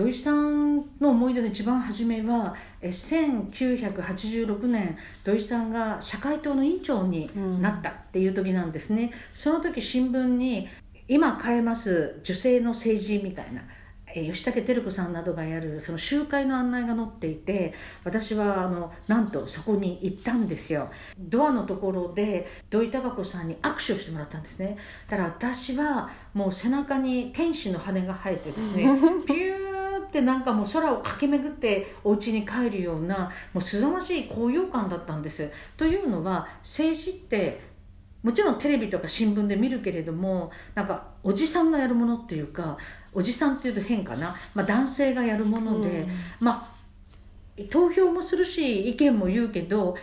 土井さんの思い出の一番初めはえ1986年土井さんが社会党の委員長になったっていう時なんですね、うん、その時新聞に「今変えます女性の政治」みたいな吉武照子さんなどがやるその集会の案内が載っていて私はあのなんとそこに行ったんですよ。ドアのところで土井孝子さんに握手をしてもらったんですね。だから私はもう背中に天使の羽が生えてですね ピューってなんかもう空を駆け巡ってお家に帰るようなもうすざましい高揚感だったんです。というのは政治ってもちろんテレビとか新聞で見るけれどもなんかおじさんがやるものっていうかおじさんっていうと変かな、まあ、男性がやるもので、うん、まあ投票もするし意見も言うけど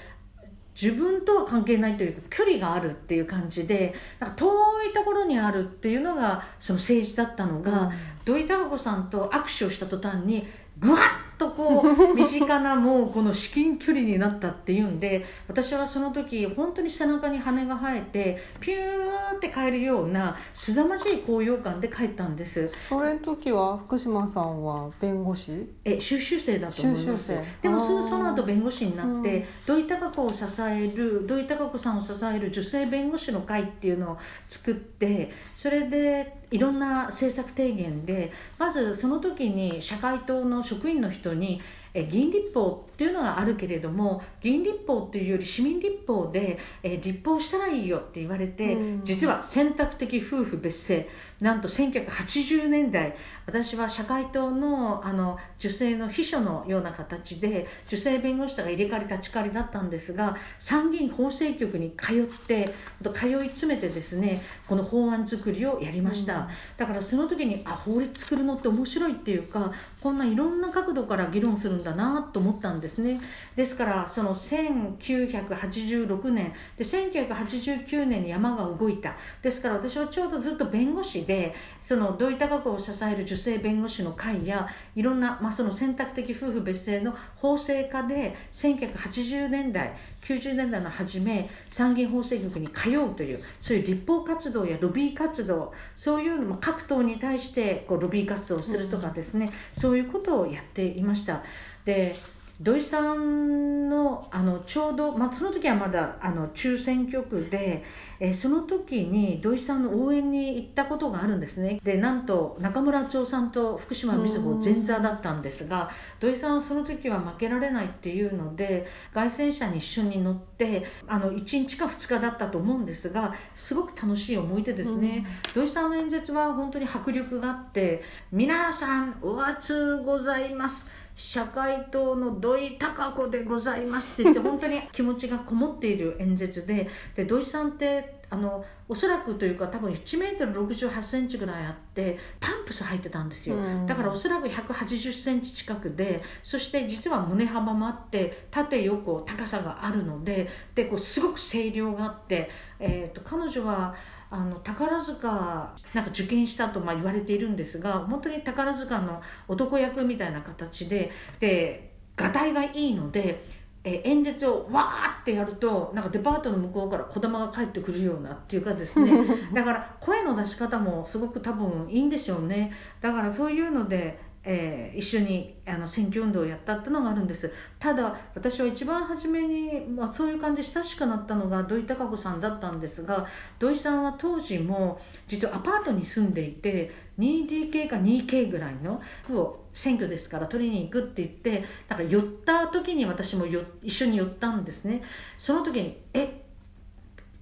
自分とは関係ないというか距離があるっていう感じでなんか遠いところにあるっていうのがその政治だったのが、うん、土井孝子さんと握手をした途端にぐわっとこう身近なもうこの至近距離になったっていうんで私はその時本当に背中に羽が生えてピューって帰るようなすざましい高揚感で帰ったんです。それの時は福島さんは弁護士？え修習生だと思います。でもすぐその後弁護士になって、土井孝子を支える土井孝子さんを支える女性弁護士の会っていうのを作ってそれでいろんな政策提言でまずその時に社会党の職員の人に議員立法っていうのがあるけれども議員立法っていうより市民立法で、え立法したらいいよって言われて、うん、実は選択的夫婦別姓。なんと1980年代私は社会党のあの女性の秘書のような形で女性弁護士とか入れ替わり立ち替わりだったんですが参議院法制局に通って通い詰めてですねこの法案作りをやりました、うん、だからその時にあ法律作るのって面白いっていうかこんないろんな角度から議論するんだだなと思ったんですねですからその1986年で1989年に山が動いたですから私はちょうどずっと弁護士でその土井孝子を支える女性弁護士の会やいろんな、まあ、その選択的夫婦別姓の法制化で1980年代90年代の初め参議院法制局に通うというそういう立法活動やロビー活動そういうのも各党に対してこうロビー活動をするとかですね、うん、そういうことをやっていました。で土井さんのあのちょうど、まあ、その時はまだあの中選挙区で、えその時に土井さんの応援に行ったことがあるんですね。でなんと中村敦夫さんと福島美穂前座だったんですが土井さんはその時は負けられないっていうので凱旋車に一緒に乗ってあの1日か2日だったと思うんですがすごく楽しい思い出ですね、土井さんの演説は本当に迫力があって「皆さんお熱ございます」社会党の土井孝子でございますって言って 本当に気持ちがこもっている演説でで土井さんってあのおそらくというか多分1メートル6 8センチぐらいあってパンプス履いてたんですよ、だからおそらく1 8 0センチ近くでそして実は胸幅もあって縦横高さがあるのででこうすごく声量があって、えーと彼女はあの宝塚なんか受験したとまあ言われているんですが本当に宝塚の男役みたいな形ででがたいがいいのでえ演説をわーってやるとなんかデパートの向こうから児玉が帰ってくるようなっていうかですね。だから声の出し方もすごく多分いいんでしょうね。だからそういうのでえー、一緒にあの選挙運動をやったってのがあるんです。ただ私は一番初めに、まあ、そういう感じで親しくなったのが土井孝子さんだったんですが土井さんは当時も実はアパートに住んでいて 2DK か 2K ぐらいの服を選挙ですから取りに行くって言ってなんか寄った時に私もよ一緒に寄ったんですね。その時に「え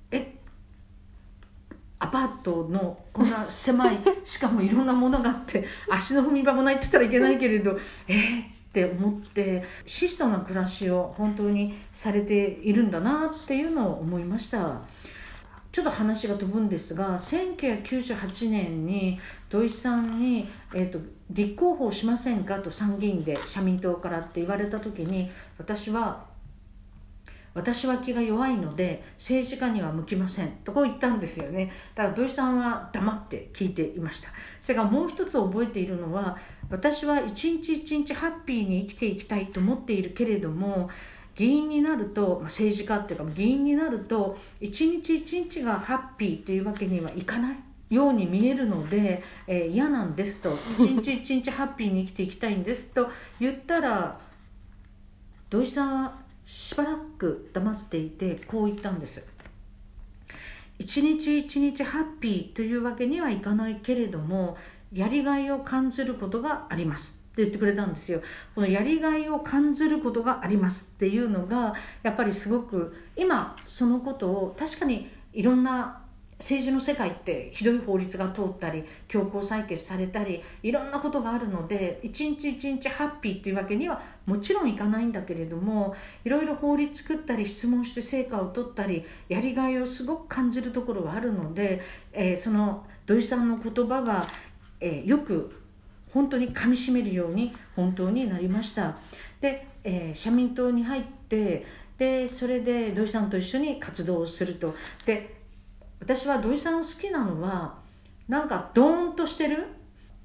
えアパートのこんな狭いしかもいろんなものがあって 足の踏み場もないって言ったらいけないけれどえー、って思って質素な暮らしを本当にされているんだなっていうのを思いましたちょっと話が飛ぶんですが1998年に土井さんに、えーと「立候補しませんか?」と参議院で社民党からって言われた時に私は私は気が弱いので政治家には向きません。とこう言ったんですよね。だから土井さんは黙って聞いていました。それからもう一つ覚えているのは私は一日一日ハッピーに生きていきたいと思っているけれども議員になると、まあ、政治家っていうか議員になると一日一日がハッピーというわけにはいかない。ように見えるので、えー、嫌なんですと。一日一日ハッピーに生きていきたいんですと言ったら土井さんはしばらく黙っていてこう言ったんです。一日一日ハッピーというわけにはいかないけれどもやりがいを感じることがあります。って言ってくれたんですよ。このやりがいを感じることがありますっていうのがやっぱりすごく今そのことを確かにいろんな政治の世界ってひどい法律が通ったり強行採決されたりいろんなことがあるので一日一日ハッピーっていうわけにはもちろんいかないんだけれどもいろいろ法律作ったり質問して成果を取ったりやりがいをすごく感じるところはあるので、えー、その土井さんの言葉は、えー、よく本当にかみしめるように本当になりました。で、えー、社民党に入ってでそれで土井さんと一緒に活動をすると。で私は土井さんを好きなのはなんかドーンとしてる。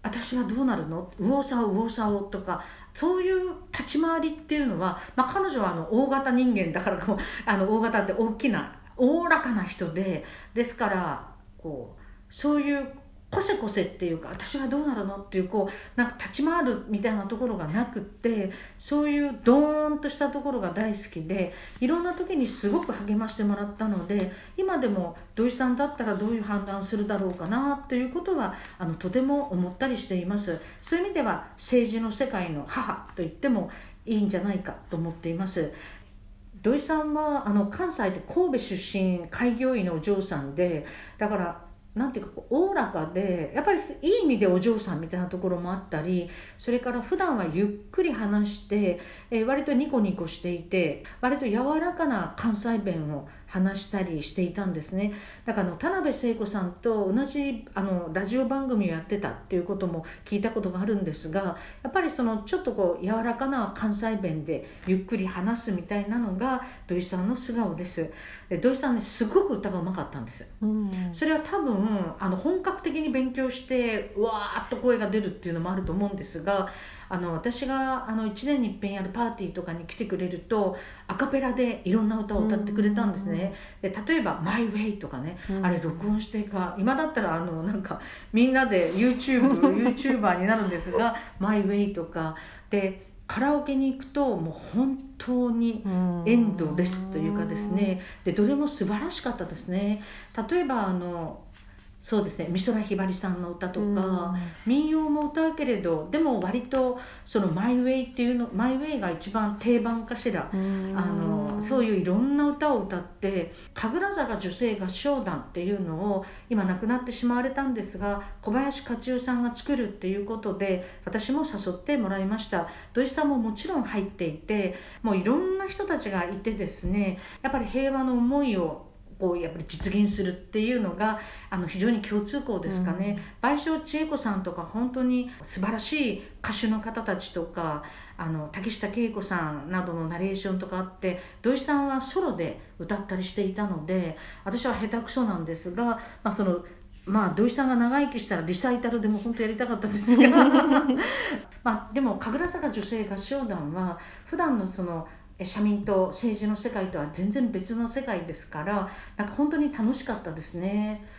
私はどうなるの？右往左往右往左往とかそういう立ち回りっていうのは、まあ、彼女はあの大型人間だからこうあの大型って大きなおおらかな人でですからこうそういうこせこせっていうか私はどうなるのっていうこうなんか立ち回るみたいなところがなくってそういうドーンとしたところが大好きでいろんな時にすごく励ましてもらったので今でも土井さんだったらどういう判断するだろうかなということはあのとても思ったりしています。そういう意味では政治の世界の母と言ってもいいんじゃないかと思っています。土井さんはあの関西で神戸出身開業医のお嬢さんでだからなんていうかおおらかでやっぱりいい意味でお嬢さんみたいなところもあったりそれから普段はゆっくり話して、えー、割とニコニコしていて割と柔らかな関西弁を話したりしていたんですね。だからあの田辺聖子さんと同じあのラジオ番組をやってたっていうことも聞いたことがあるんですがやっぱりそのちょっとこう柔らかな関西弁でゆっくり話すみたいなのが土井さんの素顔です。で土井さんねすごく歌がうまかったんです、うん、それは多分あの本格的に勉強してわーっと声が出るっていうのもあると思うんですがあの私があの1年にいっぺんやるパーティーとかに来てくれるとアカペラでいろんな歌を歌ってくれたんですね、で例えば「マイ・ウェイ」とかね、あれ録音してか今だったらあのなんかみんなで YouTubeYouTuber になるんですが「マイ・ウェイ」とか。でカラオケに行くともう本当にエンドレスというかですね。でどれも素晴らしかったですね。例えばあのそうですね。美空ひばりさんの歌とか、民謡も歌うけれどでも割とその「マイ・ウェイ」っていうの「マイ・ウェイ」が一番定番かしら、あのそういういろんな歌を歌って神楽坂女性合唱団っていうのを今亡くなってしまわれたんですが小林克代さんが作るっていうことで私も誘ってもらいました。土井さんももちろん入っていてもういろんな人たちがいてですねやっぱり平和の思いをこうやっぱり実現するっていうのがあの非常に共通項ですかね、うん、賠償千恵子さんとか本当に素晴らしい歌手の方たちとかあの竹下恵子さんなどのナレーションとかあって土井さんはソロで歌ったりしていたので私は下手くそなんですが、まあ、そのまあ土井さんが長生きしたらリサイタルでも本当やりたかったですが まあでも神楽坂女性合唱団は普段のその社民党政治の世界とは全然別の世界ですからなんか本当に楽しかったですね。